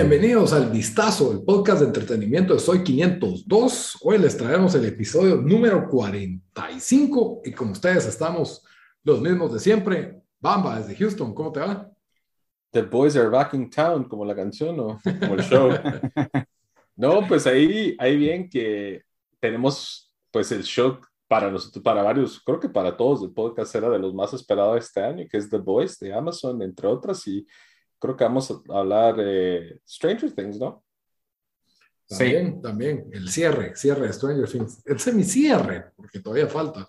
Bienvenidos al Vistazo, el podcast de entretenimiento de Soy 502. Hoy les traemos el episodio número 45 y con ustedes estamos los mismos de siempre. Bamba, desde Houston, ¿cómo te va? The Boys Are Back in Town, como la canción o como el show. no, pues ahí, ahí bien que tenemos pues el show para nosotros, para varios, creo que para todos el podcast era de los más esperados este año, que es The Boys de Amazon, entre otras, y creo que vamos a hablar de Stranger Things, ¿no? También, sí. también, el cierre, cierre de Stranger Things, el semicierre, porque todavía falta.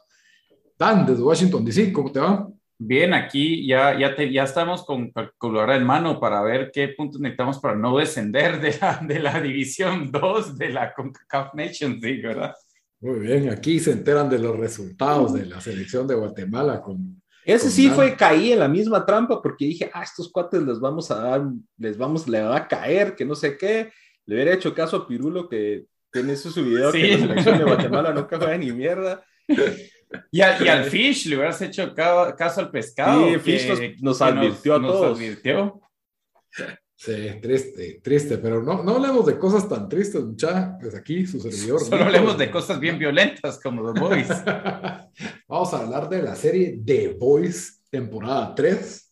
Dan, desde Washington DC, ¿cómo te va? Bien, aquí ya, ya, te, ya estamos con calculadora en mano para ver qué puntos necesitamos para no descender de la, de la división 2 de la CONCACAF Nations League, ¿verdad? Muy bien, aquí se enteran de los resultados de la selección de Guatemala con... Ese sí fue, caí en la misma trampa porque dije, ah, estos cuates les vamos a dar, les vamos, le va a caer, que no sé qué. Le hubiera hecho caso a Pirulo que tiene eso su video Sí. que la selección de Guatemala nunca juega ni mierda. Y, a- y al Fish le hubieras hecho ca- caso al pescado. Sí, que- Fish nos- nos advirtió a nos todos. advirtió. Sí, triste, triste, pero no, no hablemos de cosas tan tristes, mucha. Pues aquí su servidor. Solo hablemos de cosas bien violentas como The Boys. Vamos a hablar de la serie The Voice, temporada 3.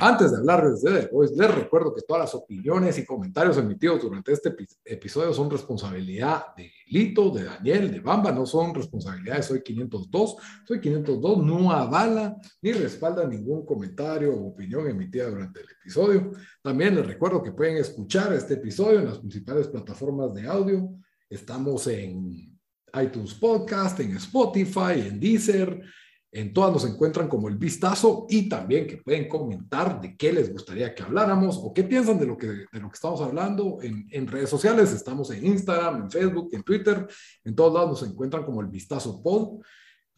Antes de hablarles de The Voice, les recuerdo que todas las opiniones y comentarios emitidos durante este epi- episodio son responsabilidad de Lito, de Daniel, de Bamba, no son responsabilidad de Soy 502. Soy 502 no avala ni respalda ningún comentario o opinión emitida durante el episodio. También les recuerdo que pueden escuchar este episodio en las principales plataformas de audio. Estamos en iTunes Podcast, en Spotify, en Deezer. En todas nos encuentran como el vistazo y también que pueden comentar de qué les gustaría que habláramos o qué piensan de lo que, de lo que estamos hablando en, redes sociales. Estamos en Instagram, en Facebook, en Twitter. En todos lados nos encuentran como el vistazo pod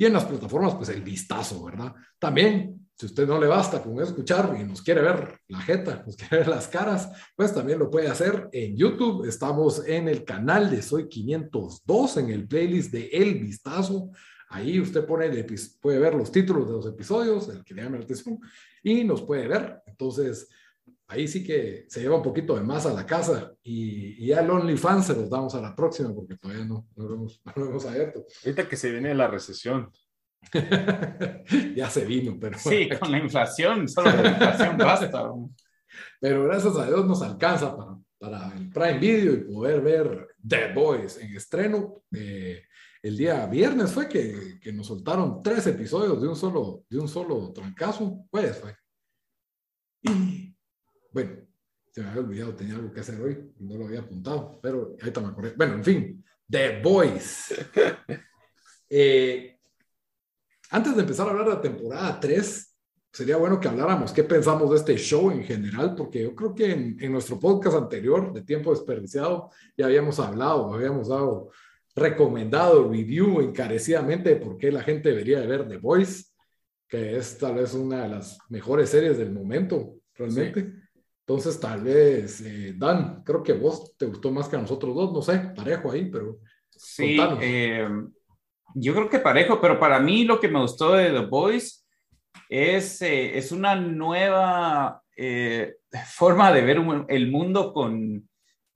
y en las plataformas, pues el vistazo, ¿verdad? También, si usted no le basta con escuchar y nos quiere ver la jeta, nos quiere ver las caras, pues también lo puede hacer en YouTube. Estamos en el canal de Soy 502, en el playlist de El Vistazo. Ahí usted pone el puede ver los títulos de los episodios, el que le llame la atención, y nos puede ver. Entonces, ahí sí que se lleva un poquito de más a la casa y, ya el OnlyFans se los damos a la próxima porque todavía no, no lo hemos, no lo hemos abierto. Ahorita que se viene la recesión. ya se vino, pero, Sí, con la inflación, solo la inflación basta. pero gracias a Dios nos alcanza para, para el Prime Video y poder ver The Boys en estreno. Eh, el día viernes fue que, que nos soltaron tres episodios de un solo, de un solo trancazo. Pues fue. Y bueno, se me había olvidado, tenía algo que hacer hoy no lo había apuntado, pero ahorita me acordé. Bueno, en fin, The Boys. Eh, antes de empezar a hablar de la temporada 3, sería bueno que habláramos qué pensamos de este show en general, porque yo creo que en, en nuestro podcast anterior de Tiempo Desperdiciado ya habíamos hablado, habíamos dado recomendado review encarecidamente de por qué la gente debería de ver The Voice, que es tal vez una de las mejores series del momento, realmente. Entonces, tal vez, eh, Dan, creo que vos te gustó más que a nosotros dos, no sé, parejo ahí, pero Sí, eh, yo creo que parejo, pero para mí lo que me gustó de The Boys es, eh, es una nueva eh, forma de ver un- el mundo con,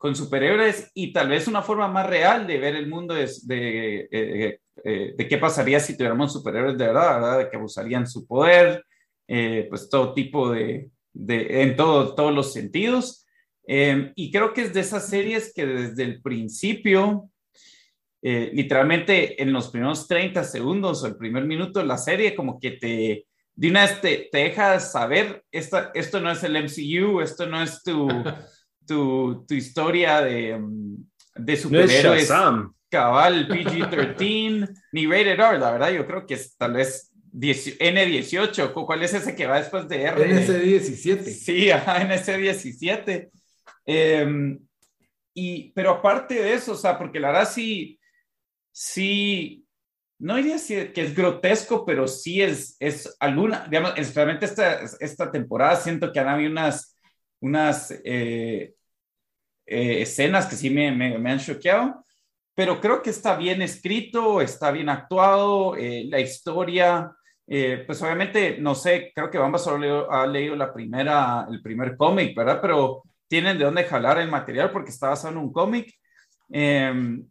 con superhéroes y tal vez una forma más real de ver el mundo es de, eh, eh, qué pasaría si tuviéramos superhéroes de verdad, ¿verdad? De que abusarían su poder, eh, pues todo tipo de, en todo, todos los sentidos. Eh, y creo que es de esas series que desde el principio eh, literalmente en los primeros 30 segundos o el primer minuto de la serie, como que te, de una vez te, te deja saber, esta, esto no es el MCU, esto no es tu, tu, tu historia de, mm, de No es superhéroes Shazam. cabal PG-13 ni rated R, la verdad, yo creo que es tal vez N18, ¿cuál es ese que va después de R? NC17. Sí, ajá, NC17. Em, y, pero aparte de eso, o sea, porque la verdad sí, sí, no diría que es grotesco, pero sí es, es alguna, digamos, especialmente esta, esta temporada siento que han habido unas, unas eh, eh, escenas que sí me, me, me han choqueado, pero creo que está bien escrito, está bien actuado, eh, la historia, eh, pues obviamente, no sé, creo que Bamba solo ha leído la primera, el primer cómic, ¿verdad? Pero tienen de dónde jalar el material porque está basado en un cómic. Em,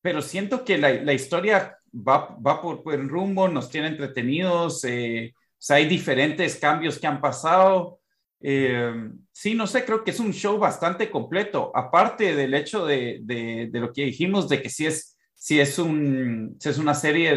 pero siento que la, la historia va, va, por buen rumbo, nos tiene entretenidos, eh, o sea, hay diferentes cambios que han pasado. Eh, sí, no sé, creo que es un show bastante completo, aparte del hecho de, lo que dijimos, de que sí es, una serie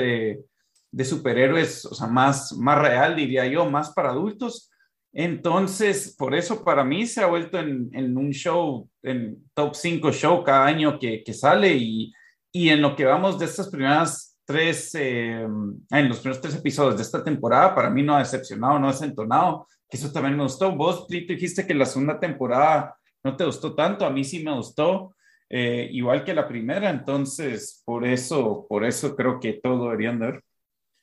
de, superhéroes, o sea, más, real, diría yo, más para adultos. Entonces, por eso para mí se ha vuelto en, un show, en top 5 show cada año que, sale y, en lo que vamos de estas primeras tres, eh, en los primeros tres episodios de esta temporada, para mí no ha decepcionado, no ha desentonado eso también me gustó. Vos, Trito, dijiste que la segunda temporada no te gustó tanto, a mí sí me gustó, eh, igual que la primera, entonces por eso, por eso creo que todo deberían ver.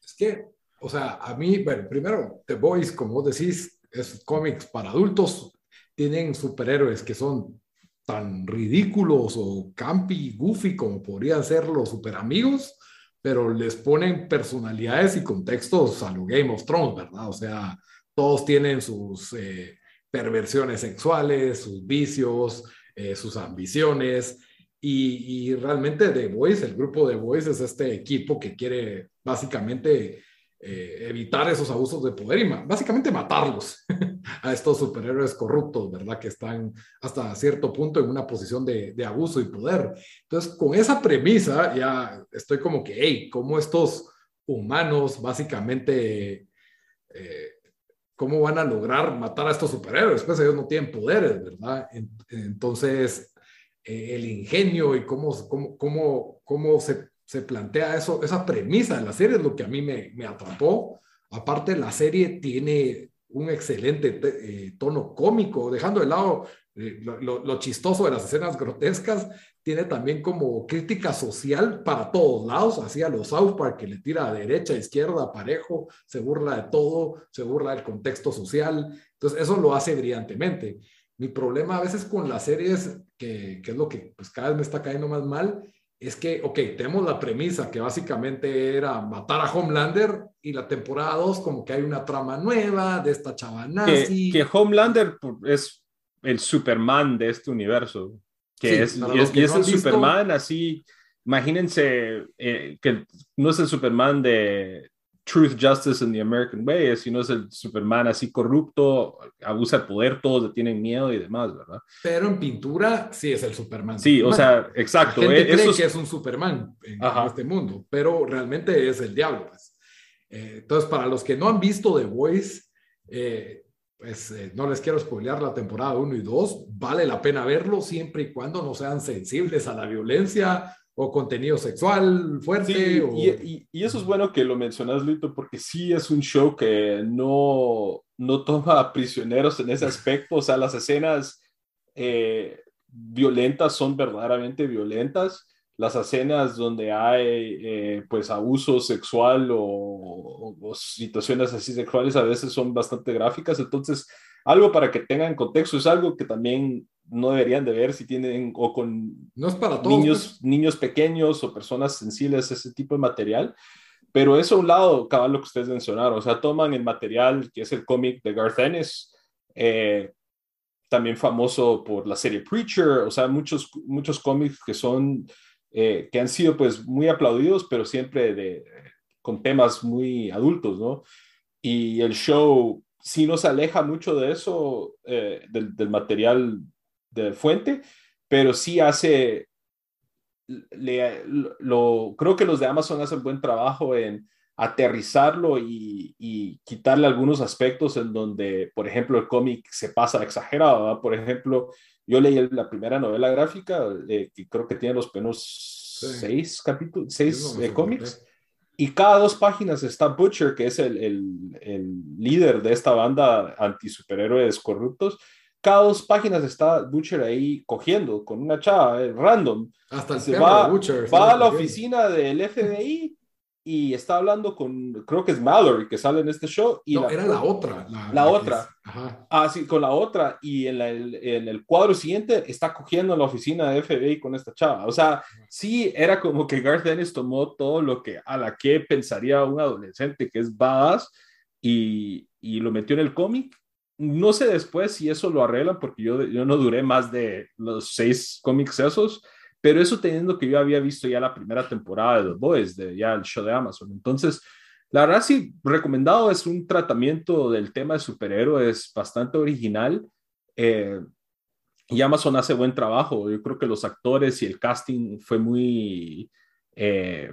Es que, o sea, a mí, bueno, primero, The Boys, como vos decís, es cómics para adultos, tienen superhéroes que son tan ridículos o campi, goofy como podrían ser los superamigos, pero les ponen personalidades y contextos a lo Game of Thrones, ¿verdad? O sea, todos tienen sus eh, perversiones sexuales, sus vicios, eh, sus ambiciones. Y, realmente The Voice, el grupo de Voice es este equipo que quiere básicamente eh, evitar esos abusos de poder y básicamente matarlos a estos superhéroes corruptos, ¿verdad? Que están hasta cierto punto en una posición de, abuso y poder. Entonces, con esa premisa ya estoy como que, hey, ¿cómo estos humanos básicamente... ¿cómo van a lograr matar a estos superhéroes? Pues ellos no tienen poderes, ¿verdad? Entonces, eh, el ingenio y cómo, cómo, cómo, cómo se, se, plantea eso, esa premisa de la serie es lo que a mí me, me atrapó. Aparte, la serie tiene un excelente eh, tono cómico, dejando de lado eh, lo, chistoso de las escenas grotescas, tiene también como crítica social para todos lados, así a los South Park que le tira a derecha, a izquierda, parejo, se burla de todo, se burla del contexto social, entonces eso lo hace brillantemente. Mi problema a veces con las series, que, que es lo que pues cada vez me está cayendo más mal, es que, ok, tenemos la premisa que básicamente era matar a Homelander y la temporada 2 como que hay una trama nueva de esta chava nazi. Que, que Homelander es el Superman de este universo que sí, es, y es, que y es no el visto... Superman así, imagínense eh, que no es el Superman de Truth, Justice and the American Way, sino es el Superman así corrupto, abusa el poder, todos le tienen miedo y demás, ¿verdad? Pero en pintura sí es el Superman. Sí, Superman. o sea, exacto. La gente eh, cree eso es... que es un Superman en, en, este mundo, pero realmente es el diablo. Pues. Eh, entonces, para los que no han visto The Voice, eh, pues eh, no les quiero spoilear la temporada 1 y 2, vale la pena verlo siempre y cuando no sean sensibles a la violencia o contenido sexual fuerte. Sí, o... y, y, y, eso es bueno que lo mencionas, Lito, porque sí es un show que no, no toma prisioneros en ese aspecto, o sea, las escenas eh, violentas son verdaderamente violentas. Las escenas donde hay eh, pues abuso sexual o, o, o, situaciones así sexuales a veces son bastante gráficas, entonces algo para que tengan contexto es algo que también no deberían de ver si tienen o con no es para todos, niños, pues. niños pequeños o personas sensibles ese tipo de material. Pero eso a un lado, cada lo que ustedes mencionaron, o sea, toman el material que es el cómic de Garth Ennis, eh, también famoso por la serie Preacher, o sea, muchos, muchos cómics que son eh, que han sido pues muy aplaudidos, pero siempre de, con temas muy adultos, ¿no? Y el show sí nos aleja mucho de eso, eh, del, material de fuente, pero sí hace, lo, creo que los de Amazon hacen buen trabajo en aterrizarlo y, y, quitarle algunos aspectos en donde, por ejemplo, el cómic se pasa exagerado, ¿verdad? Por ejemplo, yo leí la primera novela gráfica, eh, que creo que tiene los penos sí. seis capítulos, seis eh, cómics, y cada dos páginas está Butcher, que es el, el, el líder de esta banda anti-superhéroes corruptos. Cada dos páginas está Butcher ahí cogiendo con una chava eh, random. Hasta el Se va, de Butcher. va a la oficina del FBI y está hablando con, creo que es Mallory, que sale en este show. Y No, era la otra. La, La que otra. Ajá. Ah, sí, con la otra. Y en, la- el, en el cuadro siguiente está cogiendo en la oficina de FBI con esta chava. O sea, sí, era como que Garth Dennis tomó todo lo que a la que pensaría un adolescente que es badass y, y lo metió en el cómic. No sé después si eso lo arreglan porque yo, yo no duré más de los seis cómics esos, pero eso teniendo que yo había visto ya la primera temporada de The Boys, de ya el show de Amazon. Entonces, la verdad sí, recomendado es un tratamiento del tema de superhéroes bastante original. eh, y Amazon hace buen trabajo. Yo creo que los actores y el casting fue muy, eh,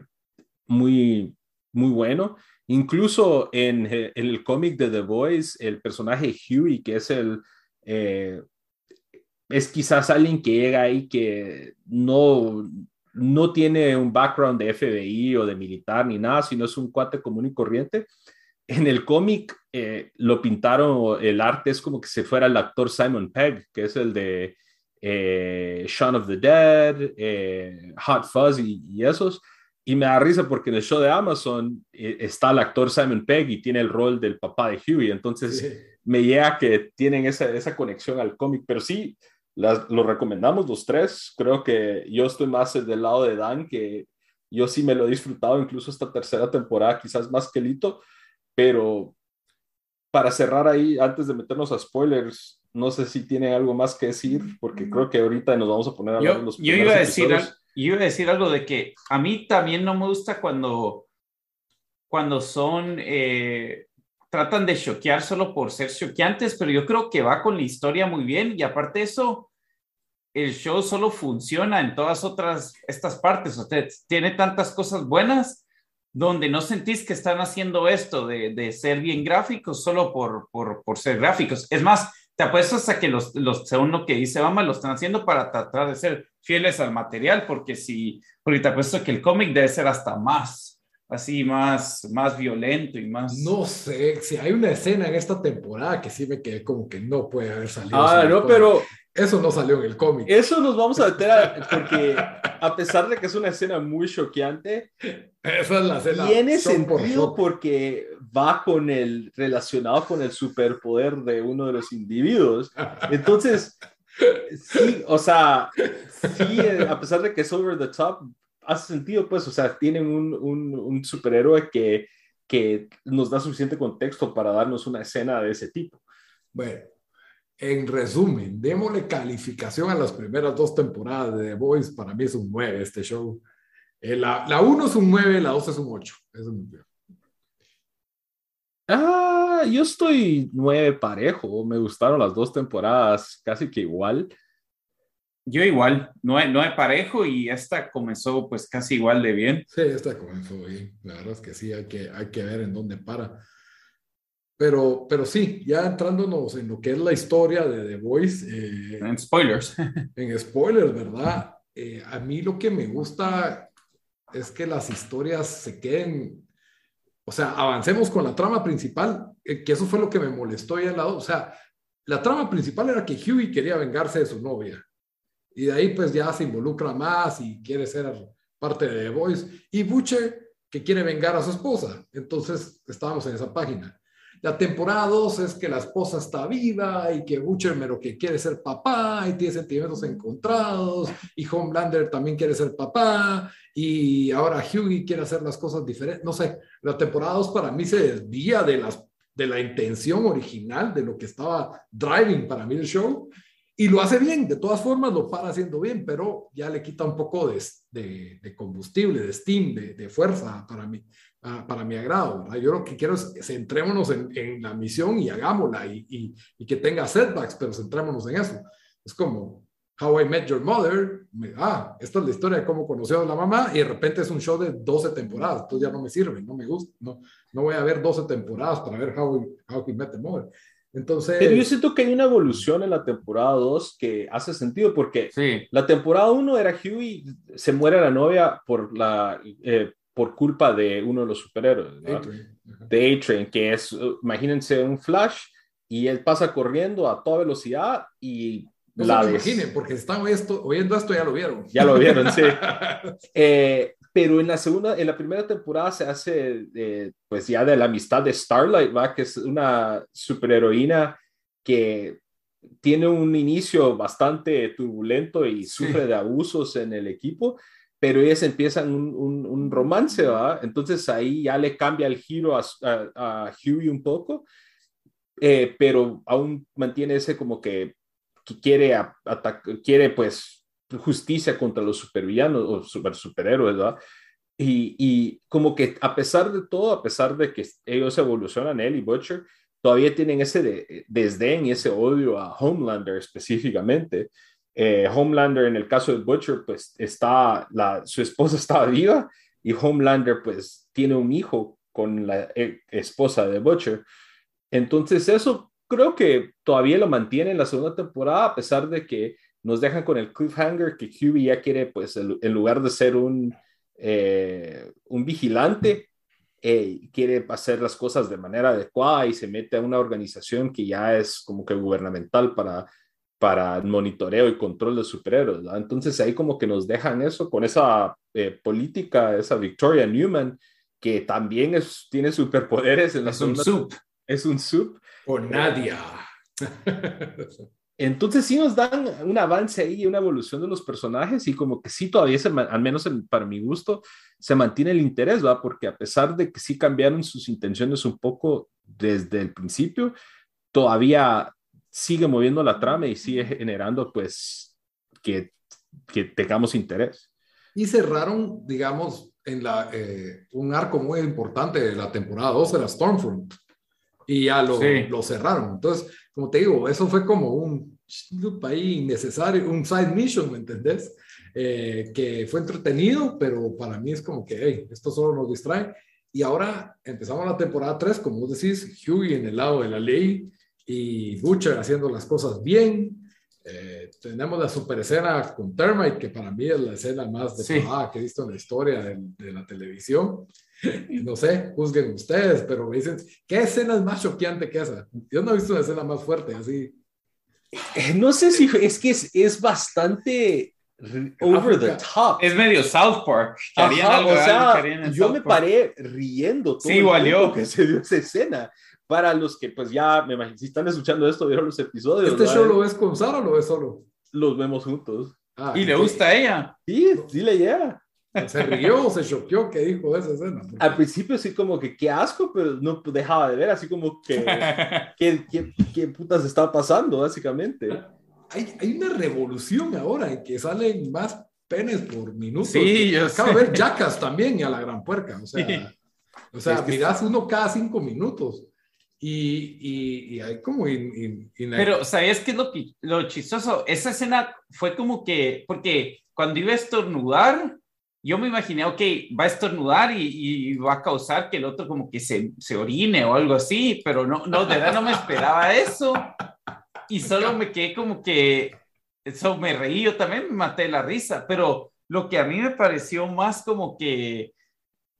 muy, muy bueno. Incluso en, eh, en el cómic de The Boys, el personaje Huey, que es el... es quizás alguien que llega ahí que no, no tiene un background de FBI o de militar ni nada, sino es un cuate común y corriente. En el cómic eh, lo pintaron, el arte es como que se fuera el actor Simon Pegg, que es el de eh, Shaun of the Dead, eh, Hot Fuzz y, y esos. Y me da risa porque en el show de Amazon eh, está el actor Simon Pegg y tiene el rol del papá de Huey. Entonces Sí. me llega que tienen esa, esa conexión al cómic, pero sí, las, lo recomendamos los tres. Creo que yo estoy más del lado de Dan, que yo sí me lo he disfrutado, incluso esta tercera temporada, quizás más que Lito, pero para cerrar ahí, antes de meternos a spoilers, no sé si tienen algo más que decir, porque creo que ahorita nos vamos a poner a hablar de Yo, los yo iba, a decir, al- yo iba a decir algo de que a mí también no me gusta cuando, cuando son, eh, tratan de choquear solo por ser choqueantes, pero yo creo que va con la historia muy bien y aparte de eso, el show solo funciona en todas otras, estas partes, sea, tiene tantas cosas buenas donde no sentís que están haciendo esto de, de ser bien gráficos solo por, por, por ser gráficos. Es más, te apuestas a que los, los, según lo que dice Bama, lo están haciendo para tratar de ser fieles al material, porque si, porque te apuesto que el cómic debe ser hasta más, así más, más violento y más... No sé, si hay una escena en esta temporada que sí me quedé como que no puede haber salido. Ah, no, pero Eso no salió en el cómic. eso nos vamos a meter a- porque a pesar de que es una escena muy choqueante, Esa es la escena. tiene por sentido shock. porque va con el relacionado con el superpoder de uno de los individuos. Entonces, sí, o sea, sí, a pesar de que es over the top, hace sentido, pues, o sea, tienen un, un, un superhéroe que, que nos da suficiente contexto para darnos una escena de ese tipo. Bueno, en resumen, démosle calificación a las primeras dos temporadas de The Voice. Para mí es un 9 este show. Eh, la, la 1 es un 9, la 2 es un 8. Eso es bien. Ah, yo estoy nueve parejo, me gustaron las dos temporadas casi que igual. Yo igual, no he, no he parejo y esta comenzó pues casi igual de bien. Sí, esta comenzó bien. La verdad es que sí, hay que, hay que ver en dónde para. Pero, pero sí, ya entrándonos en lo que es la historia de The Voice, eh, En spoilers. en spoilers, ¿verdad? Eh, a mí lo que me gusta es que las historias se queden, o sea, avancemos con la trama principal, eh, que eso fue lo que me molestó ya al lado, o sea, la trama principal era que Huey quería vengarse de su novia, y de ahí pues ya se involucra más y quiere ser parte de The Voice, y Butcher que quiere vengar a su esposa, entonces estábamos en esa página. La temporada 2 es que la esposa está viva y que Butcher mero que quiere ser papá y tiene sentimientos encontrados. Y Homelander también quiere ser papá. Y ahora Hughie quiere hacer las cosas diferentes. No sé, la temporada 2 para mí se desvía de, las, de la intención original de lo que estaba driving para mí el show y lo hace bien, de todas formas lo para haciendo bien, pero ya le quita un poco de, de, de combustible, de steam, de, de fuerza para uh, para mi agrado. ¿verdad? Yo lo que quiero es centrémonos en, en la misión y hagámosla y, y, y, que tenga setbacks, pero centrémonos en eso. Es como How I Met Your Mother. Me, ah, esta es la historia de cómo conoció a la mamá y de repente es un show de 12 temporadas. Entonces ya no me sirve, no me gusta. No, no voy a ver 12 temporadas para ver How, I, How I Met Your Mother. Entonces, Pero yo siento que hay una evolución en la temporada 2 que hace sentido porque sí. la temporada 1 era Huey, se muere la novia por la, eh, por culpa de uno de los superhéroes, de A-Train, que es, imagínense un Flash y él pasa corriendo a toda velocidad y no la se imaginen, porque están oyendo esto, ya lo vieron. Ya lo vieron, sí. Eh, pero en la segunda, en la primera temporada se hace, eh, pues ya de la amistad de Starlight, ¿va? Que es una superheroína que tiene un inicio bastante turbulento y sufre de abusos en el equipo, pero ellas empiezan un, un, romance, ¿va? Entonces ahí ya le cambia el giro a, a, Huey un poco, eh, pero aún mantiene ese como que, que quiere, quiere pues justicia contra los supervillanos o super superhéroes, ¿verdad? Y, y, como que a pesar de todo, a pesar de que ellos evolucionan, él y Butcher, todavía tienen ese de, desdén y ese odio a Homelander específicamente. Eh, Homelander, en el caso de Butcher, pues está, la, su esposa estaba viva y Homelander pues tiene un hijo con la eh, esposa de Butcher. Entonces eso creo que todavía lo mantiene en la segunda temporada, a pesar de que nos dejan con el cliffhanger que QB ya quiere, pues en lugar de ser un, eh, un vigilante, eh, quiere hacer las cosas de manera adecuada y se mete a una organización que ya es como que gubernamental para, para monitoreo y control de superhéroes. Entonces ahí como que nos dejan eso con esa eh, política, esa Victoria Newman, que también es, tiene superpoderes. En la es un sub. Es un sub. O Nadia. Entonces sí nos dan un avance ahí, una evolución de los personajes y como que sí todavía, se, al menos para mi gusto, se mantiene el interés, ¿va? Porque a pesar de que sí cambiaron sus intenciones un poco desde el principio, todavía sigue moviendo la trama y sigue generando pues que, que tengamos interés. Y cerraron, digamos, en la, eh, un arco muy importante de la temporada 2 de la Stormfront y ya lo, lo cerraron. Entonces, como te digo, eso fue como un ahí innecesario, un side mission, ¿me entendés? Eh, que fue entretenido, pero para mí es como que, hey, esto solo nos distrae. Y ahora empezamos la temporada 3, como vos decís, Hughie en el lado de la ley y Butcher haciendo las cosas bien. Eh, tenemos la super escena con Termite, que para mí es la escena más de sí. que he visto en la historia de, de la televisión. No sé, juzguen ustedes, pero me dicen, ¿qué escena es más choqueante que esa? Yo no he visto una escena más fuerte, así. Eh, no sé si es que es, es bastante over the top. Es medio South Park. Ajá, o sea, yo me paré riendo todo sí, igual yo. que se dio esa escena. Para los que pues ya, me imagino, si están escuchando esto, vieron los episodios. ¿Este show lo ves con Sara o lo ves solo? Los vemos juntos. Ah, ¿Y le gusta a ella? Sí, sí le llega. ¿Se rió o se choqueó que dijo esa escena? Al principio sí como que qué asco, pero no dejaba de ver, así como que qué, qué, qué putas está pasando, básicamente. Hay, hay, una revolución ahora en que salen más penes por minuto. Sí, yo Acabo de ver Jackas también y a la gran puerca. O sea, o sea miras uno cada cinco minutos. Y, y, y hay como... Pero, ¿sabes qué es lo, lo chistoso? Esa escena fue como que... Porque cuando iba a estornudar yo me imaginé, ok, va a estornudar y, va a causar que el otro como que se, se, orine o algo así, pero no, no, de verdad no me esperaba eso. Y solo me quedé como que, eso me reí, yo también me maté la risa, pero lo que a mí me pareció más como que,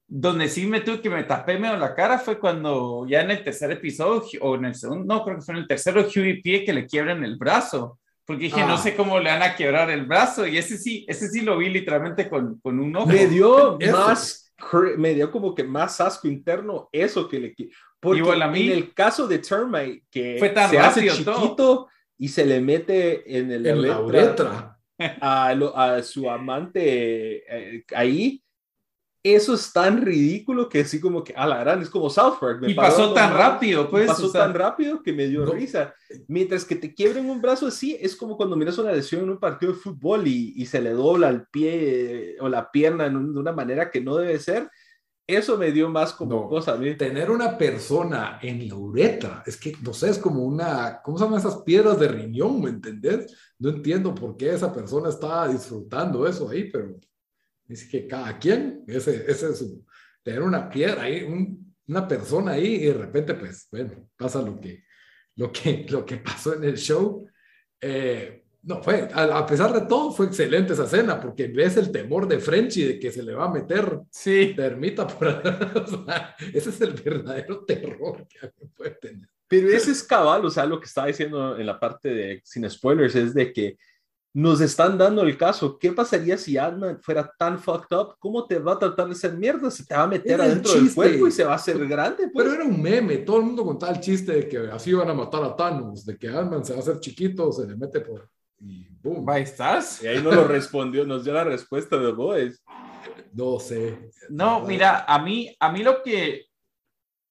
donde sí me tuve que me tapé medio la cara fue cuando ya en el tercer episodio, o en el segundo, no, creo que fue en el tercero, Huey pie que le quiebran el brazo porque dije, no ah. sé cómo le van a quebrar el brazo. Y ese sí, ese sí lo vi literalmente con, con un ojo. Me dio más, me dio como que más asco interno eso que le... Porque Igual a mí, en el caso de Termite, que fue tan se hace chiquito y se le mete en, el en la uretra a, a, su amante eh, ahí, eso es tan ridículo que así como que a la gran es como South Park. y pasó tan rápido, pues. Pasó tan rápido que me dio risa. Mientras que te quiebren un brazo así, es como cuando miras una lesión en un partido de fútbol y, y se le dobla el pie o la pierna de una manera que no debe ser. Eso me dio más como cosa. ¿sí? Tener una persona en la uretra, es que, no sé, es como una, ¿cómo se llaman esas piedras de riñón? ¿Me entendés? No entiendo por qué esa persona está disfrutando eso ahí, pero Dice que cada quien, ese, ese es su, tener una piedra ahí, una persona ahí y de repente, pues, bueno, pasa lo que, lo que, lo que pasó en el show. Eh, No, fue, a, a pesar de todo, fue excelente esa escena, porque ves el temor de Frenchy de que se le va a meter Sí. termita por o sea, ese es el verdadero terror que alguien puede tener. Pero ese es cabal, o sea, lo que estaba diciendo en la parte de, sin spoilers, es de que nos están dando el caso. ¿Qué pasaría si Ant-Man fuera tan fucked up? ¿Cómo te va a tratar de hacer mierda? Se te va a meter Era adentro del chiste. cuerpo y se va a hacer grande. Pues. Pero era un meme, todo el mundo contaba el chiste de que así van a matar a Thanos, de que Ant-Man se va a hacer chiquito, se le mete por... y boom. Ahí estás. Y ahí no lo respondió, nos dio la respuesta de Boys. No sé. No, mira, a mí, a mí lo que,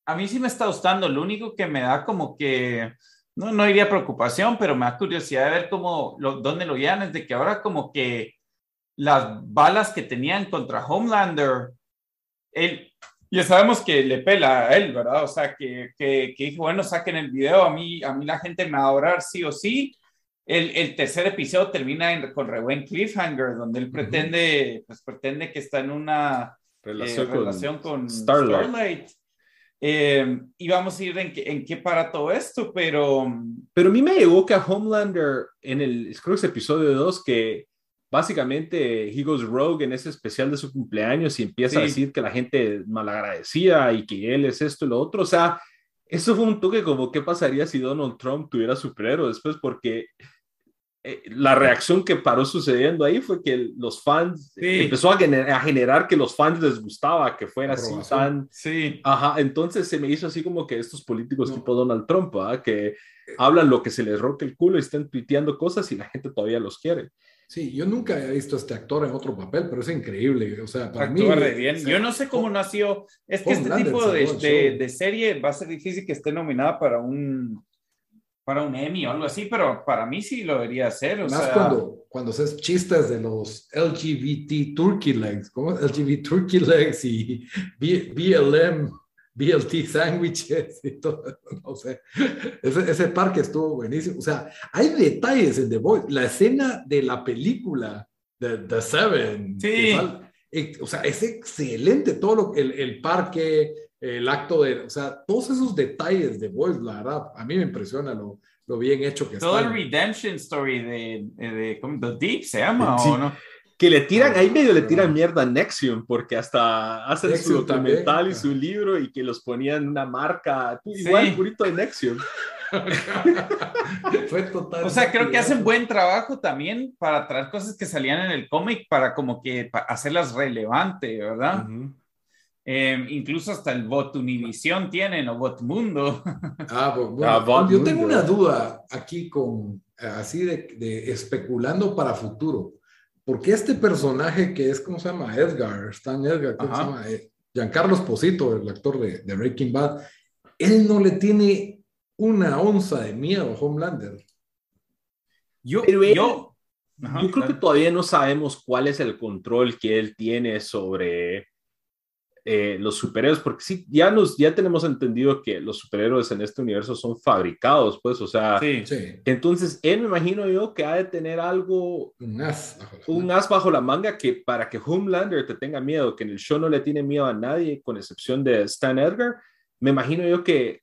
a mí sí me está gustando, lo único que me da como que, no, no diría preocupación, pero me da curiosidad de ver cómo, lo, dónde lo llevan, es de que ahora como que las balas que tenían contra Homelander, él, ya sabemos que le pela a él, ¿verdad? O sea, que, que, que dijo, bueno, saquen el video, a mí, a mí la gente me va a adorar sí o sí. El, el tercer episodio termina en, con re buen cliffhanger, donde él pretende, pues pretende que está en una Relación, eh, con, relación con Starlight. Starlight. Eh, y vamos a ir en, qué- en qué para todo esto, pero Pero a mí me llegó que a Homelander, en el, creo que es episodio 2, que básicamente he goes rogue en ese especial de su cumpleaños y empieza a decir que la gente malagradecida y que él es esto y lo otro. O sea, eso fue un toque como qué pasaría si Donald Trump tuviera superhéroe después, porque eh, la reacción que paró sucediendo ahí fue que los fans Sí. empezó a, gener- a generar que los fans les gustaba que fuera así tan sí, Ajá, entonces se me hizo así como que estos políticos No. tipo Donald Trump, ¿ah? que hablan lo que se les roque el culo y están tuiteando cosas y la gente todavía los quiere. Sí, yo nunca había visto a este actor en otro papel, pero es increíble. O sea, para mí... actúa re bien. o sea, Yo no sé cómo nació. Es que este tipo de, de, de serie va a ser difícil que esté nominada para un para un Emmy o algo así, pero para mí sí lo debería hacer. O Más sea, cuando, cuando haces chistes de los LGBT Turkey Legs, ¿cómo? LGBT Turkey Legs y B- BLM, BLT Sandwiches y todo, no sé. Ese, ese parque estuvo buenísimo. O sea, hay detalles en The Voice. La escena de la película de The Seven. Sí. eh, o sea, es excelente todo lo, el, el parque, el acto de, o sea, todos esos detalles de Voice, la verdad, a mí me impresiona lo, lo bien hecho que todo está. el redemption story de, de, de- ¿cómo? The Deep se llama Sí. o no? Que le tiran, ahí medio le tiran Ah. mierda a Nexium, porque hasta hacen su documental también. y su libro y que los ponían una marca, Sí. igual purito de Nexium. Fue total. O sea, creo que hacen buen trabajo también para traer cosas que salían en el cómic para como que hacerlas relevante, ¿verdad? Ujú. Eh, incluso hasta el Bot Univision tienen o Bot Mundo. Ah, bueno, Ah, Bob yo tengo Mundo. una duda aquí con, así de, de especulando para futuro. Porque este personaje que es, ¿cómo se llama? Edgar, Stan Edgar, ¿cómo se Ajá. llama? Eh, Giancarlo Esposito, el actor de, de Breaking Bad, él no le tiene una onza de miedo a Homelander. Yo, Pero él- yo, Ajá, Yo creo que claro. todavía no sabemos cuál es el control que él tiene sobre eh, los superhéroes, porque sí, ya, nos, ya tenemos entendido que los superhéroes en este universo son fabricados, pues, o sea, Sí. Sí, entonces él me imagino yo que ha de tener algo, un as. bajo la un manga. as bajo la manga que para que Homelander te tenga miedo, que en el show no le tiene miedo a nadie, con excepción de Stan Edgar, me imagino yo que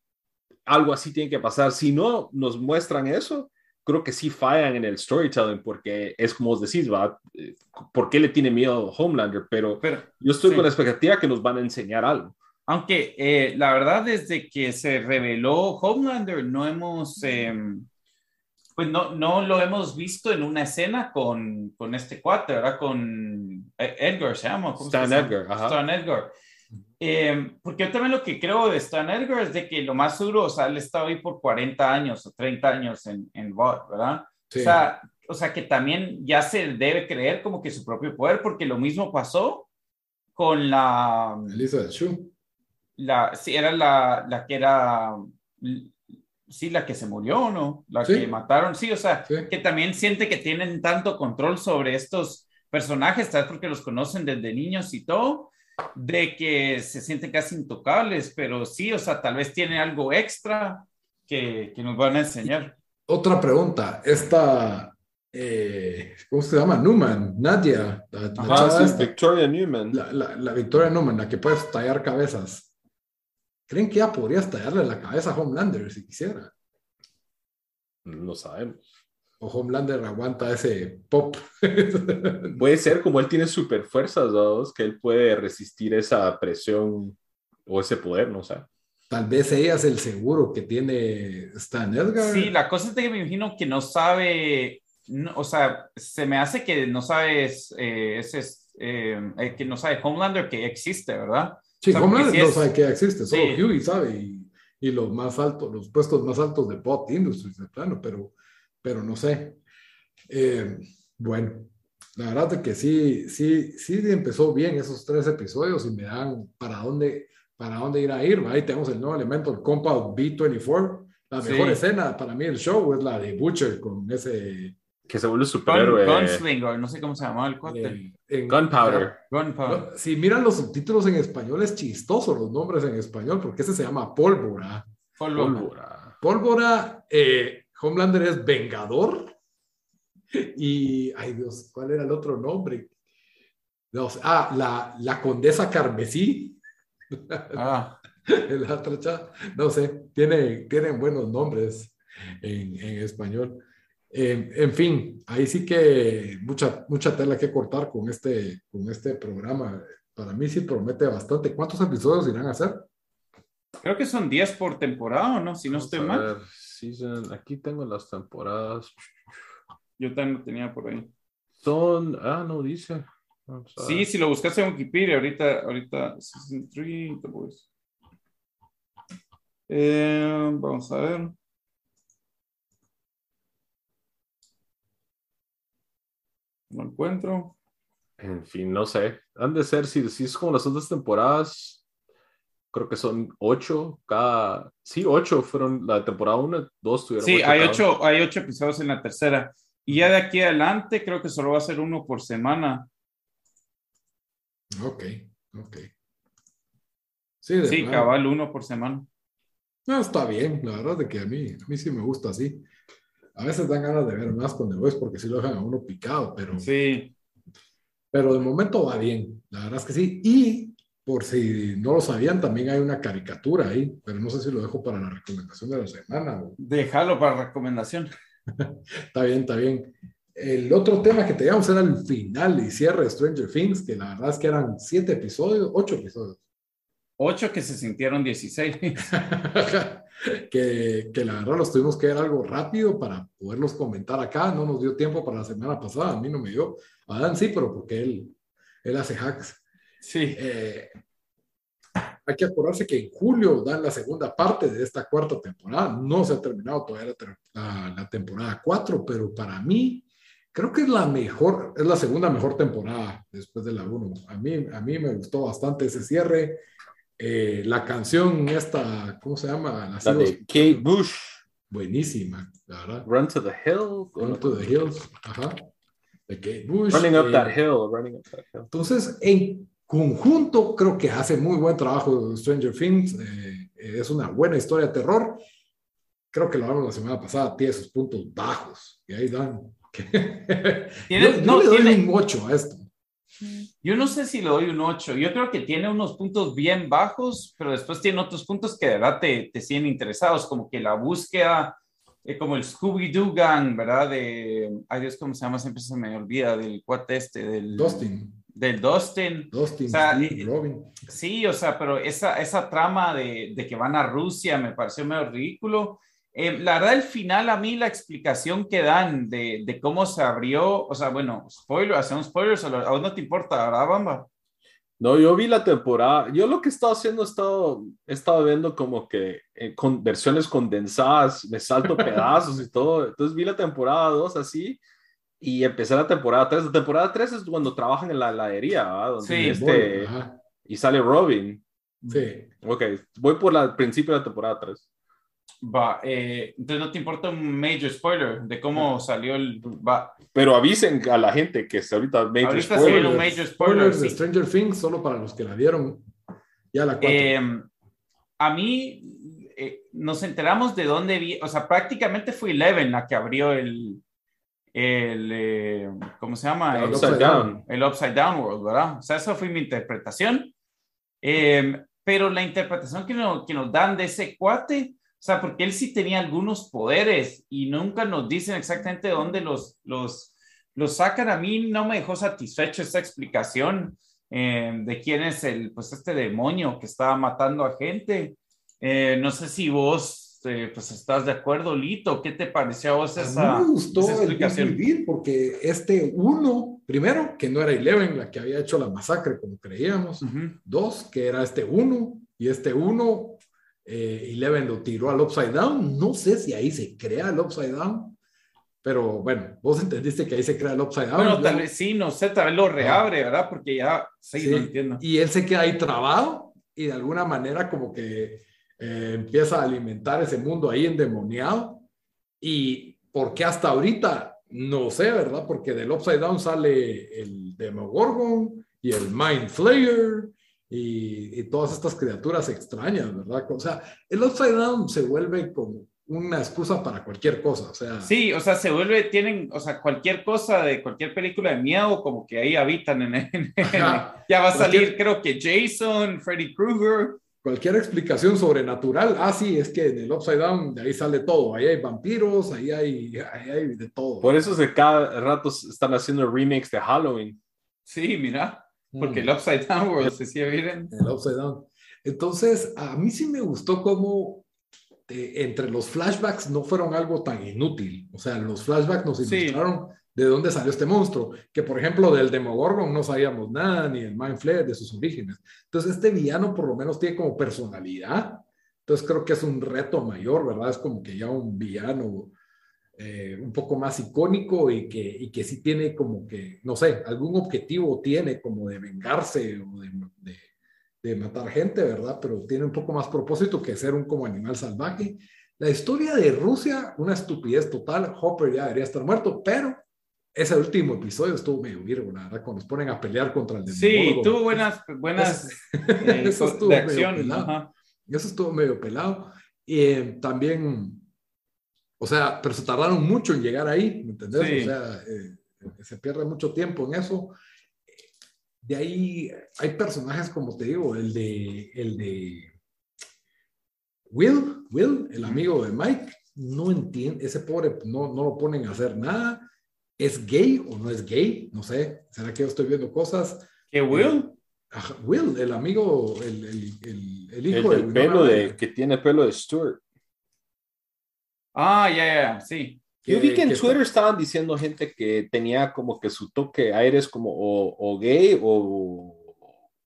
algo así tiene que pasar. Si no nos muestran eso, creo que sí fallan en el storytelling, porque es como os decís, ¿va? Eh, ¿Por qué le tiene miedo Homelander? Pero Pero, yo estoy sí. con la expectativa que nos van a enseñar algo. aunque eh, la verdad, desde que se reveló Homelander, no hemos, eh, pues no, no lo hemos visto en una escena con, con este cuate, ¿verdad? Con eh, Edgar, se llama. ¿cómo Stan se llama? Edgar, ajá. Stan Edgar. Eh, porque yo también lo que creo de Stan Edgar es de que lo más duro, o sea, él estaba ahí por 40 años o 30 años en, en Bot, ¿verdad? Sí. O, sea, o sea, que también ya se debe creer como que su propio poder, porque lo mismo pasó con la, Elizabeth Shue. la sí, era la, la que era, sí, la que se murió, ¿no? La Sí. que mataron, sí, o sea, Sí. que también siente que tienen tanto control sobre estos personajes, tal vez porque los conocen desde niños y todo, de que se sienten casi intocables, pero sí, o sea, tal vez tiene algo extra que, que nos van a enseñar. Otra pregunta. Esta, eh, ¿cómo se llama? Newman, Nadia. La, la Ajá, chava Ah, sí, esta. Victoria Newman. la, la, la Victoria Newman, la que puede tallar cabezas. ¿Creen que ella podría tallarle la cabeza a Homelander si quisiera? No sabemos. O Homelander aguanta ese pop. Puede ser como él tiene super fuerzas, ¿no? que él puede resistir esa presión o ese poder, no sé. Tal vez ella es el seguro que tiene Stan Edgar. Sí, la cosa es que me imagino que no sabe, o sea, se me hace que no sabes, eh, ese, eh, eh, que no sabe Homelander que existe, ¿verdad? Sí, Homelander no sabe que existe, solo Hughie sabe y, y, los más altos, los puestos más altos de Bot Industries, de plano, pero, pero no sé. bueno, la verdad es que sí, sí, sí empezó bien esos tres episodios y me dan para dónde para dónde ir a ir. Ahí tenemos el nuevo elemento, el Compound B24. La mejor escena para mí del show es la de Butcher con ese... Que se vuelve superhéroe. Gunslinger, no sé cómo se llamaba el cuate. Gunpowder. Gunpowder. Si miran los subtítulos en español, es chistoso los nombres en español, porque ese se llama Pólvora. Pólvora. Pólvora. Eh, Homelander es Vengador. Y, ay Dios, ¿cuál era el otro nombre? ah, la, la Condesa Carmesí Ah. no sé, tiene, tienen buenos nombres en, en español. en fin, ahí sí que mucha, mucha tela que cortar con este, con este programa. Para mí sí promete bastante. ¿Cuántos episodios irán a hacer? Creo que son 10 por temporada, ¿no? Si no estoy mal. aquí tengo las temporadas. Yo también tenía por ahí. Son, ah, no dice. Sí, si lo buscas en Wikipedia, ahorita, ahorita, Season 3, eh, vamos a ver. No encuentro. En fin, no sé. Han de ser, si, si es como las otras temporadas, creo que son ocho cada. Sí, ocho fueron la temporada uno, dos tuvieron. Sí, hay ocho, hay ocho episodios en la tercera. Y ya de aquí adelante, creo que solo va a ser uno por semana. Ok, ok. Sí, sí cabal, uno por semana. No, está bien, la verdad es que a mí, a mí sí me gusta así. A veces dan ganas de ver más con The Voice porque sí lo dejan a uno picado, pero... Sí. Pero de momento va bien, la verdad es que sí. Y por si no lo sabían, también hay una caricatura ahí, pero no sé si lo dejo para la recomendación de la semana. Déjalo para recomendación. está bien, está bien. El otro tema que teníamos era el final y cierre de Stranger Things, que la verdad es que eran siete episodios, ocho episodios. Ocho que se sintieron 16. que, que, la verdad los tuvimos que ver algo rápido para poderlos comentar acá. No nos dio tiempo para la semana pasada, a mí no me dio. A Dan sí, pero porque él, él hace hacks. Sí. Eh, hay que acordarse que en julio dan la segunda parte de esta cuarta temporada. No se ha terminado todavía la, la temporada cuatro, pero para mí creo que es la mejor, es la segunda mejor temporada después de la 1. A mí, a mí me gustó bastante ese cierre. Eh, la canción esta, ¿cómo se llama? La, de Kate Bush. Buenísima, la verdad. Run to the Hill. Run to the Hills, ajá. De Kate Bush. Running up that eh, hill, running up that hill. Entonces, en conjunto, creo que hace muy buen trabajo Stranger Things. Eh, es una buena historia de terror. Creo que lo hablamos la semana pasada, tiene sus puntos bajos. Y ahí dan ¿Tiene, no, le doy un 8 a esto. Yo no sé si le doy un 8. Yo creo que tiene unos puntos bien bajos, pero después tiene otros puntos que de verdad te, te siguen interesados, como que la búsqueda, eh, como el Scooby-Doo Gang, ¿verdad? De, ay Dios, ¿cómo se llama? Siempre se me olvida del cuate este, del... Dustin. Del Dustin. Dustin, Robin. Sí, o sea, pero esa, esa trama de, de que van a Rusia me pareció medio ridículo. Eh, la verdad, el final, a mí la explicación que dan de, de cómo se abrió, o sea, bueno, spoiler, hacemos spoilers, a vos no te importa, ¿verdad, Bamba? No, yo vi la temporada. Yo lo que he estado haciendo, he estado, he estado viendo como que eh, con versiones condensadas, me salto pedazos y todo. Entonces vi la temporada 2 así y empecé la temporada 3. La temporada 3 es cuando trabajan en la heladería, ¿verdad? Donde sí, este, y sale Robin. Sí. Ok, voy por el principio de la temporada 3. Va, eh, entonces no te importa un major spoiler de cómo salió el. Va. Pero avisen a la gente que ahorita major ahorita spoiler. un major spoiler. de Stranger Things solo para los que la vieron. Ya la eh, a mí eh, nos enteramos de dónde vi, o sea, prácticamente fue Eleven la que abrió el. El eh, ¿Cómo se llama? El, Upside Down. El Upside Down World, ¿verdad? O sea, esa fue mi interpretación. pero la interpretación que, que nos dan de ese cuate o sea, porque él sí tenía algunos poderes y nunca nos dicen exactamente dónde los, los, los sacan. A mí no me dejó satisfecho esa explicación eh, de quién es el, pues este demonio que estaba matando a gente. Eh, no sé si vos este, pues estás de acuerdo, Lito. ¿Qué te pareció a vos esa, a mí me gustó esa explicación? El porque este uno, primero, que no era Eleven la que había hecho la masacre como creíamos. Dos, que era este uno, y este uno, eh, Eleven lo tiró al Upside Down. No sé si ahí se crea el Upside Down. Pero bueno, vos entendiste que ahí se crea el Upside Down. Bueno, tal vez sí, no sé, tal vez lo reabre, ¿verdad? Porque ya, sí, sí. no entiendo. Y él se queda ahí trabado y de alguna manera como que eh, empieza a alimentar ese mundo ahí endemoniado. Y porque hasta ahorita, no sé, ¿verdad? Porque del Upside Down sale el Demogorgon y el Mind Flayer y, y, todas estas criaturas extrañas, ¿verdad? O sea, el Upside Down se vuelve como una excusa para cualquier cosa, o sea. Sí, o sea, se vuelve, tienen, o sea, cualquier cosa de cualquier película de miedo, como que ahí habitan en, en, ya va a salir, creo que Jason, Freddy Krueger cualquier explicación sobrenatural, ah, sí, es que en el Upside Down de ahí sale todo, ahí hay vampiros, ahí hay, ahí hay de todo. Por eso de cada rato están haciendo remakes de Halloween. Sí, mira, porque el Upside Down, se sigue bien. El Upside Down. Entonces, a mí sí me gustó cómo eh, entre los flashbacks no fueron algo tan inútil. O sea, los flashbacks nos ilustraron de dónde salió este monstruo, que por ejemplo del Demogorgon no sabíamos nada, ni el Mind Flayer de sus orígenes. Entonces este villano por lo menos tiene como personalidad, entonces creo que es un reto mayor, ¿verdad? Es como que ya un villano eh, un poco más icónico y que, y que sí tiene como que, no sé, algún objetivo tiene como de vengarse o de, de, de matar gente, ¿verdad? Pero tiene un poco más propósito que ser un como animal salvaje. La historia de Rusia, una estupidez total. Hopper ya debería estar muerto, pero ese último episodio estuvo medio virgo, la verdad, cuando nos ponen a pelear contra el demonio. Sí, tuvo buenas, buenas eh, eso estuvo de acción. Eso estuvo medio pelado. Y eh, también, o sea, pero se tardaron mucho en llegar ahí, ¿me entendés? O sea, eh, se pierde mucho tiempo en eso. De ahí hay personajes, como te digo, el de, el de Will, Will, el amigo de Mike, no entiende, ese pobre no, no lo ponen a hacer nada ¿Es gay o no es gay? No sé. ¿Será que yo estoy viendo cosas? ¿Qué Will? Eh, Will, el amigo, el, el, el, hijo el del pelo de, que tiene pelo de Stuart. Ah, ya, ya, sí. Yo vi que en Twitter estaban diciendo gente que tenía como que su toque aires como o, gay o,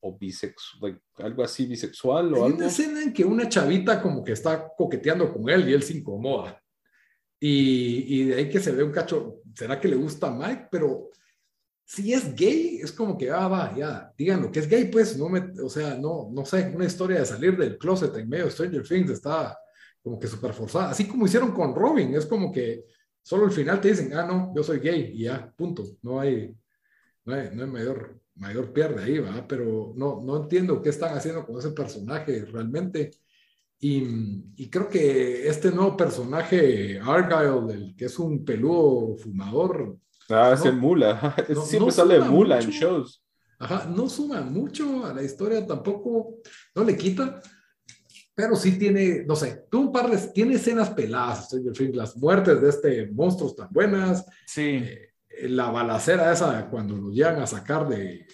o bisexual, algo así bisexual o Hay algo. una escena en que una chavita como que está coqueteando con él y él se incomoda. Y, y, de ahí que se ve un cacho, ¿será que le gusta a Mike? Pero si es gay, es como que, ah, va, ya, díganlo que es gay, pues, no me, o sea, no, no sé, una historia de salir del closet en medio de Stranger Things está como que súper forzada, así como hicieron con Robin, es como que solo al final te dicen, ah, no, yo soy gay, y ya, punto, no hay, no hay, no hay mayor, mayor pierde ahí, va, pero no, no entiendo qué están haciendo con ese personaje realmente y, creo que este nuevo personaje, Argyle, el que es un peludo fumador. Ah, es el mula. Siempre sale mula en shows. Ajá, no suma mucho a la historia tampoco, no le quita, pero sí tiene, no sé, tuvo un par de, tiene escenas peladas, las muertes de este monstruo están buenas. Sí. Eh, la balacera esa, cuando lo llegan a sacar de,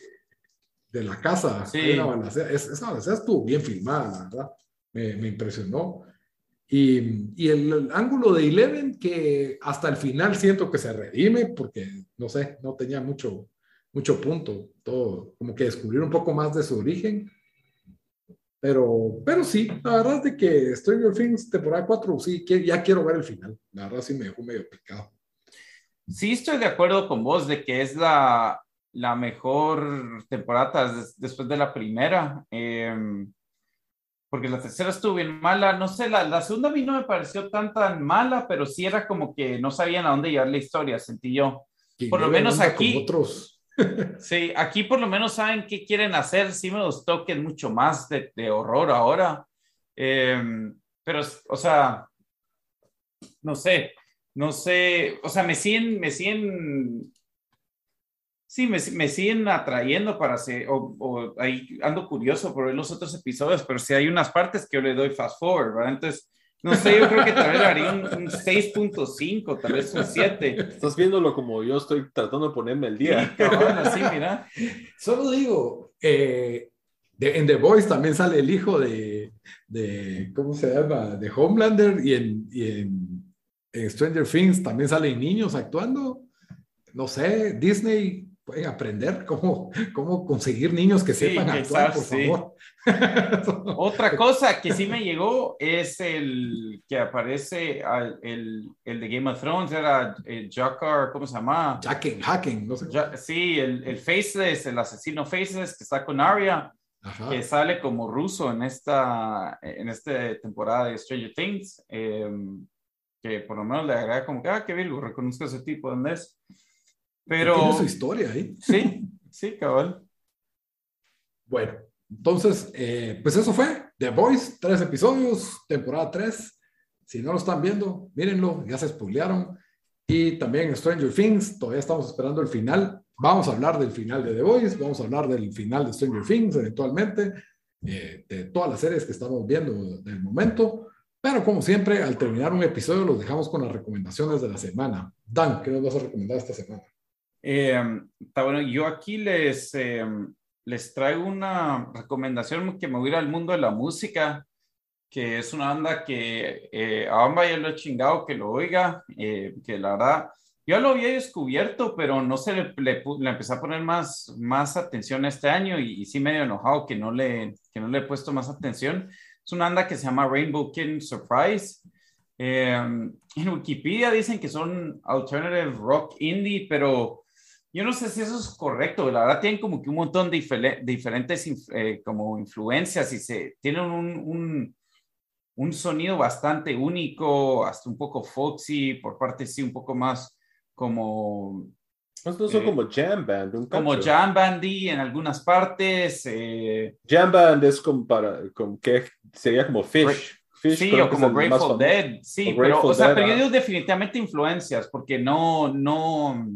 de la casa, sí. una balacera, esa balacera estuvo bien filmada, la verdad me, impresionó. Y, y, el, ángulo de Eleven, que hasta el final siento que se redime, porque no sé, no tenía mucho, mucho punto, todo, como que descubrir un poco más de su origen. Pero, pero sí, la verdad es de que Stranger Things temporada 4, sí, que, ya quiero ver el final. La verdad sí me dejó medio picado. Sí, estoy de acuerdo con vos de que es la, la mejor temporada después de la primera. Eh, porque la tercera estuvo bien mala, no sé, la, la, segunda a mí no me pareció tan tan mala, pero sí era como que no sabían a dónde llevar la historia, sentí yo. Por lo menos aquí. Otros. sí, aquí por lo menos saben qué quieren hacer, sí me gustó que es mucho más de, de horror ahora. Eh, pero, o sea, no sé, no sé, o sea, me siguen, me siguen Sí, me, me, siguen atrayendo para hacer, o, o, ahí ando curioso por ver los otros episodios, pero sí hay unas partes que yo le doy fast forward, ¿verdad? Entonces, No sé, yo creo que tal vez haría un, un 6.5, tal vez un 7. Estás viéndolo como yo estoy tratando de ponerme el día. Cabal, así, mira. Solo digo, eh, de- en The Voice también sale el hijo de, de ¿cómo se llama? De Homelander y en, y en, en Stranger Things también salen niños actuando. No sé, Disney pueden aprender cómo, cómo conseguir niños que Sí, sepan que actuar, por sí. favor. Otra cosa que sí me llegó es el que aparece al- el, el de Game of Thrones, era el Jakar, ¿cómo se llama? Hacking, hacking, no sé. Ja- sí, el, el Faceless, el asesino Faceless que está con Arya, Ajá. que sale como ruso en esta, en esta temporada de Stranger Things, eh, que por lo menos le agrada como que, ah, qué virgo, reconozco a ese tipo, ¿dónde es? Pero, Tiene su historia ahí. sí, sí, cabal. Bueno, entonces, eh, pues eso fue The Voice, tres episodios, temporada 3. Si no lo están viendo, mírenlo, ya se spoilearon. Y también Stranger Things, todavía estamos esperando el final. Vamos a hablar del final de The Voice, vamos a hablar del final de Stranger Things eventualmente, eh, de todas las series que estamos viendo del momento. Pero como siempre, al terminar un episodio, los dejamos con las recomendaciones de la semana. Dan, ¿qué nos vas a recomendar esta semana? Eh, está bueno, yo aquí les, eh, les traigo una recomendación que me voy a ir al mundo de la música, que es una banda que eh, a Bamba ya lo he chingado que lo oiga, eh, que la verdad, yo lo había descubierto, pero no se le, le, le empecé a poner más, más atención este año y, y sí medio enojado que no, le, que no le he puesto más atención. Es una banda que se llama Rainbow King Surprise. Eh, en Wikipedia dicen que son alternative rock indie, pero yo no sé si eso es correcto. La verdad tienen como que un montón de difere- diferentes eh, como influencias y se tienen un, un, un sonido bastante único, hasta un poco folksy, por parte sí un poco más como Estos son Eh, como jam band, un como jam bandy en algunas partes. eh, Jam band es como para, como que sería como Fish. Fish Sí, o como Grateful. Dead, sí, O pero, o sea, Dead, pero yo digo definitivamente influencias, porque no, no,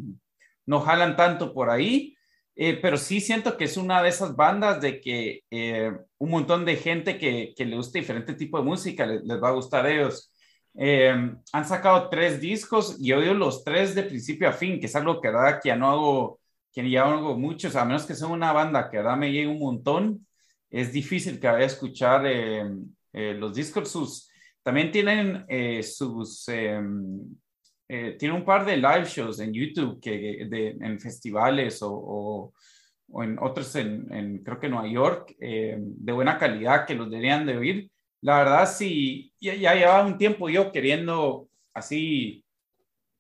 no jalan tanto por ahí, eh, pero sí siento que es una de esas bandas de que eh, un montón de gente que, le gusta diferente tipo de música les, va a gustar a ellos. Eh, han sacado tres discos y oído los tres de principio a fin, que es algo que, verdad, que ya no hago, que ya hago mucho, o sea, a menos que sea una banda que, verdad, me llegue un montón, es difícil que vaya a escuchar los discos, sus, también tienen sus, eh, tiene un par de live shows en YouTube que de, en festivales o, o, o en otros en, en, creo que Nueva York, eh, de buena calidad que los deberían de oír. La verdad, sí, ya, ya llevaba un tiempo yo queriendo así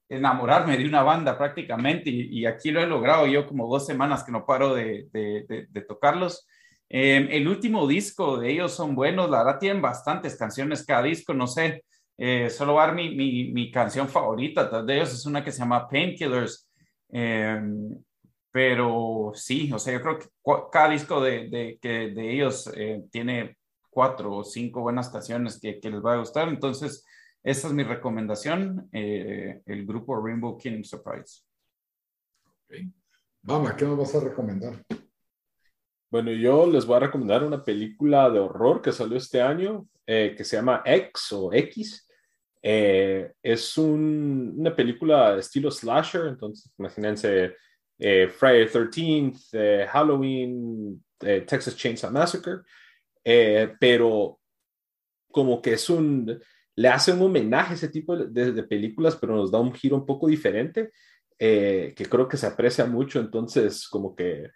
enamorarme de una banda prácticamente y, y aquí lo he logrado yo como dos semanas que no paro de, de, de, de tocarlos. Eh, el último disco de ellos son buenos, la verdad tienen bastantes canciones cada disco, no sé, eh, solo va a dar mi, mi, mi, canción favorita de ellos es una que se llama Painkillers, eh, pero sí, o sea, yo creo que cada disco de, de, que de ellos eh, tiene cuatro o cinco buenas canciones que, que, les va a gustar, entonces esa es mi recomendación, eh, el grupo Rainbow King Surprise. Okay. Vamos, ¿qué nos vas a recomendar? Bueno, yo les voy a recomendar una película de horror que salió este año, eh, que se llama X o X. Eh, es un, una película estilo slasher, entonces imagínense eh, Friday the 13th, Halloween, eh, Texas Chainsaw Massacre, pero como que es un, le hace un homenaje a ese tipo de, películas, pero nos da un giro un poco diferente, que creo que se aprecia mucho, entonces como que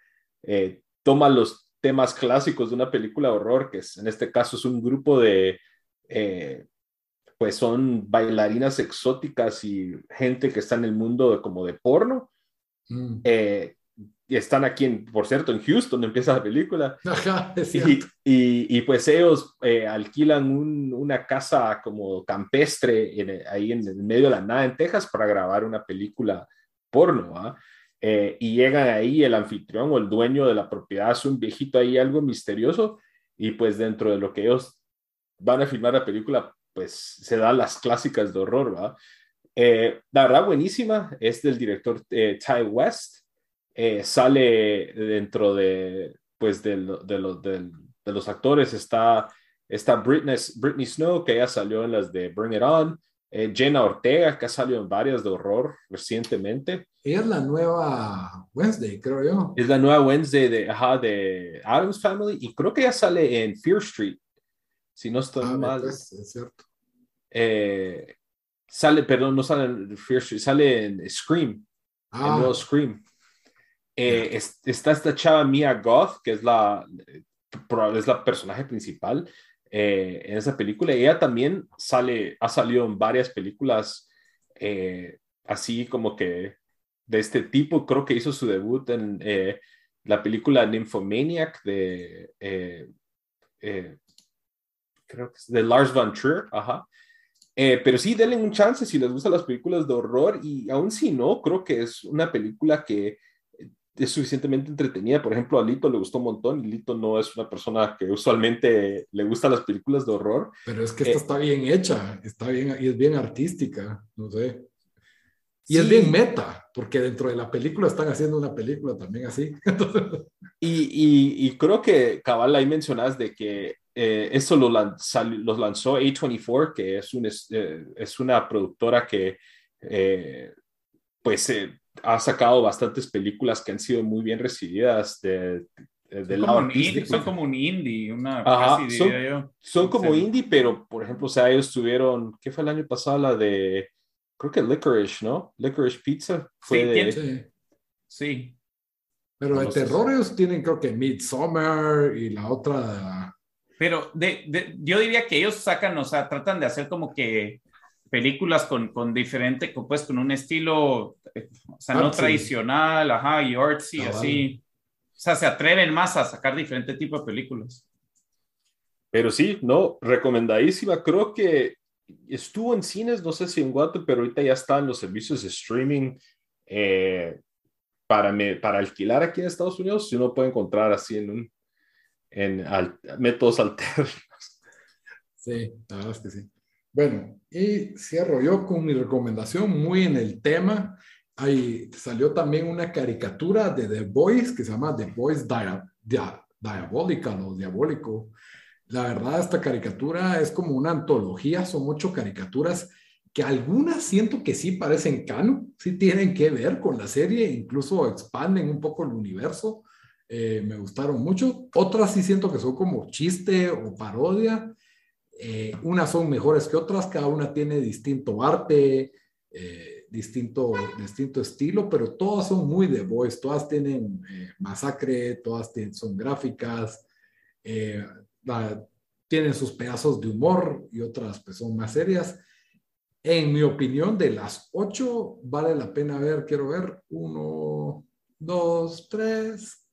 toma los temas clásicos de una película de horror, que en este caso es un grupo de, pues son bailarinas exóticas y gente que está en el mundo de, como de porno. Mm. Eh, y están aquí, en, por cierto, en Houston, empieza la película. Ajá, es y, y, y, pues ellos eh, alquilan un, una casa como campestre en, ahí en, el medio de la nada en Texas para grabar una película porno. Eh, y llegan ahí el anfitrión o el dueño de la propiedad, es un viejito ahí, algo misterioso, y pues dentro de lo que ellos van a filmar la película, pues se dan las clásicas de horror, ¿va? Eh, la verdad, buenísima, es del director eh, Ty West, sale dentro de, pues, de, de, lo, de, de, los actores, está Está Britney, Britney Snow, que ya salió en las de Bring It On. Eh, Jenna Ortega, que ha salido en varias de horror recientemente. Ella es la nueva Wednesday, creo yo. Es la nueva Wednesday de, ajá, de Adams Family y creo que ya sale en Fear Street, si no estoy Ah, mal. pues, es cierto. Eh, sale, perdón, no sale en Fear Street, sale en Scream, Ah, nuevo Scream. Eh, es- está esta chava Mia Goth, que es la, es la personaje principal eh, en esa película. Ella también sale, ha salido en varias películas eh, así como que de este tipo. Creo que hizo su debut en eh, la película Nymphomaniac de, eh, eh, creo que es de Lars von Trier, ajá. Eh, pero sí, denle un chance si les gustan las películas de horror y aún si no, creo que es una película que es suficientemente entretenida. Por ejemplo, a Lito le gustó un montón y Lito no es una persona que usualmente le gustan las películas de horror. pero es que esta eh, está bien hecha, está bien, y es bien artística, no sé. Y es Sí. bien meta, porque dentro de la película están haciendo una película también así. Entonces, Y, y- y creo que cabal ahí mencionas de que eh, eso lo, lan- sal- los lanzó A24, que es, un, es, eh, es una productora que eh, pues eh, ha sacado bastantes películas que han sido muy bien recibidas de, de- del Son lado como, un indie, son como un indie, una Ajá, casi son- diría yo. Son como Sí. indie, pero por ejemplo, o sea, ellos tuvieron, ¿qué fue el año pasado? La de, creo que Licorice, ¿no? Licorice Pizza. Fue Sí, de- sí. Sí. Pero de No sé si- terror ellos tienen creo que Midsommar y la otra... Pero de, de- yo diría que ellos sacan, o sea, tratan de hacer como que películas con, con diferente, pues con un estilo, eh, o sea, no Artsy. tradicional, ajá, y artsy, Cabal. así. O sea, se atreven más a sacar diferente tipo de películas. Pero sí, no, recomendadísima. Creo que estuvo en cines, no sé si en Guate, pero ahorita ya está en los servicios de streaming eh, para, me- para alquilar aquí en Estados Unidos. Si uno puede encontrar así en, un, en al- métodos alternos. Sí, la verdad es que sí. Bueno, y cierro yo con mi recomendación muy en el tema. Ahí salió también una caricatura de The Boys que se llama The Boys Dia- Dia- Diabolical o Diabólico. La verdad, esta caricatura es como una antología, son ocho caricaturas que algunas siento que sí parecen canon, sí tienen que ver con la serie, incluso expanden un poco el universo. Eh, me gustaron mucho. Otras sí siento que son como chiste o parodia. Eh, unas son mejores que otras, cada una tiene distinto arte, eh, distinto, distinto estilo, pero todas son muy de Boys, todas tienen eh, masacre, todas tienen, son gráficas, eh, la- tienen sus pedazos de humor y otras pues son más serias. En mi opinión, de las ocho, vale la pena ver, quiero ver, uno, dos, tres,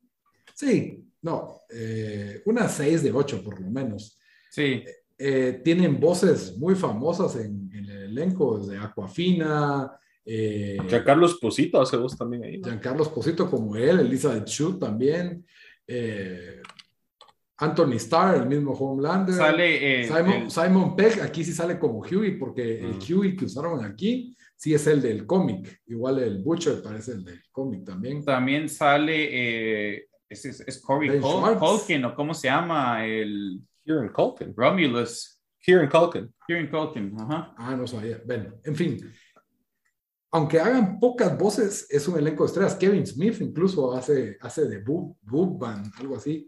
sí, no, eh, unas seis de ocho por lo menos. Sí, Eh, tienen voces muy famosas en, en el elenco, desde Aquafina, eh, Giancarlo Esposito hace voz también ahí. ¿no? Giancarlo Esposito como él, Elizabeth Shue también, eh, Anthony Starr, el mismo Homelander, sale eh, Simon, el- Simon Pegg, aquí sí sale como Huey, porque el Mm. Huey que usaron aquí sí es el del cómic, igual el Butcher parece el del cómic también. también sale, eh, es, es, es Corey Col- Schwartz. Culkin, o cómo se llama, el Kieran Culkin. Romulus. Kieran Culkin. Kieran Culkin, ajá. Ah, no sabía. Bueno, en fin. Aunque hagan pocas voces, es un elenco de estrellas. Kevin Smith incluso hace, hace de Boob, Boobman, algo así.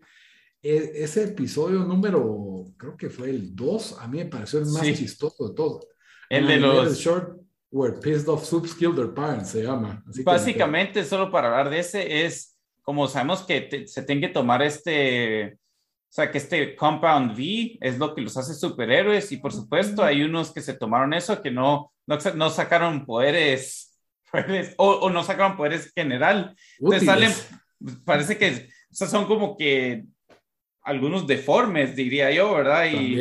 E- ese episodio número, creo que fue el 2, a mí me pareció el más Sí. chistoso de todos. El de los... Short Where Pissed Off Soups Killed Their Parents se llama. Así que- Básicamente, solo para hablar de ese, es como sabemos que te- se tiene que tomar este, o sea, que este Compound V es lo que los hace superhéroes y por supuesto hay unos que se tomaron eso, que no, no, no sacaron poderes, poderes o, o no sacaron poderes general. Entonces útiles. salen, parece que o sea, son como que algunos deformes, diría yo, ¿verdad? Y,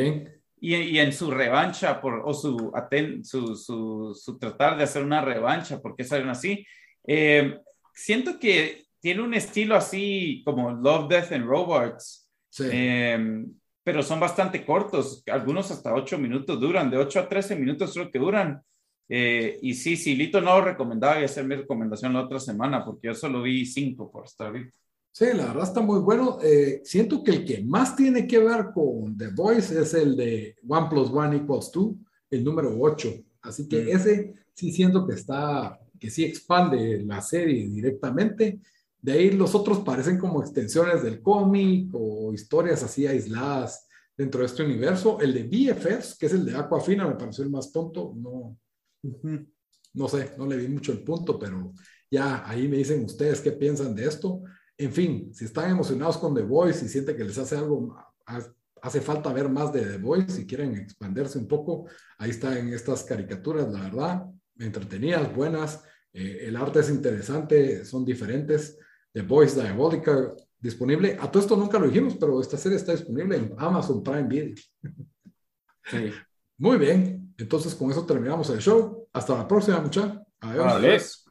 y, y en su revancha por, o su, aten- su, su, su tratar de hacer una revancha, porque salen así? Eh, siento que tiene un estilo así como Love, Death and Robots, Sí. eh, pero son bastante cortos, algunos hasta 8 minutos duran, de 8 a 13 minutos creo que duran. Eh, y sí, sí, Lito no lo recomendaba y hacer mi recomendación la otra semana, porque yo solo vi 5 por estar ahorita. Sí, la verdad está muy bueno. Eh, siento que el que más tiene que ver con The Voice es el de One plus One equals Two, el número 8. Así que Mm. ese sí siento que está, que sí expande la serie directamente. De ahí los otros parecen como extensiones del cómic o historias así aisladas dentro de este universo. El de BFFs, que es el de Aquafina, me pareció el más tonto. No, no sé, no le vi mucho el punto, pero ya ahí me dicen ustedes qué piensan de esto. En fin, si están emocionados con The Voice y sienten que les hace algo, ha- hace falta ver más de The Voice, si quieren expandirse un poco, ahí están estas caricaturas, la verdad, entretenidas, buenas. eh, el arte es interesante, son diferentes. The Voice Diabolica disponible. A todo esto nunca lo dijimos, pero esta serie está disponible en Amazon Prime Video. Sí. Muy bien, entonces con eso terminamos el show. Hasta la próxima, muchachos. Adiós. Adiós.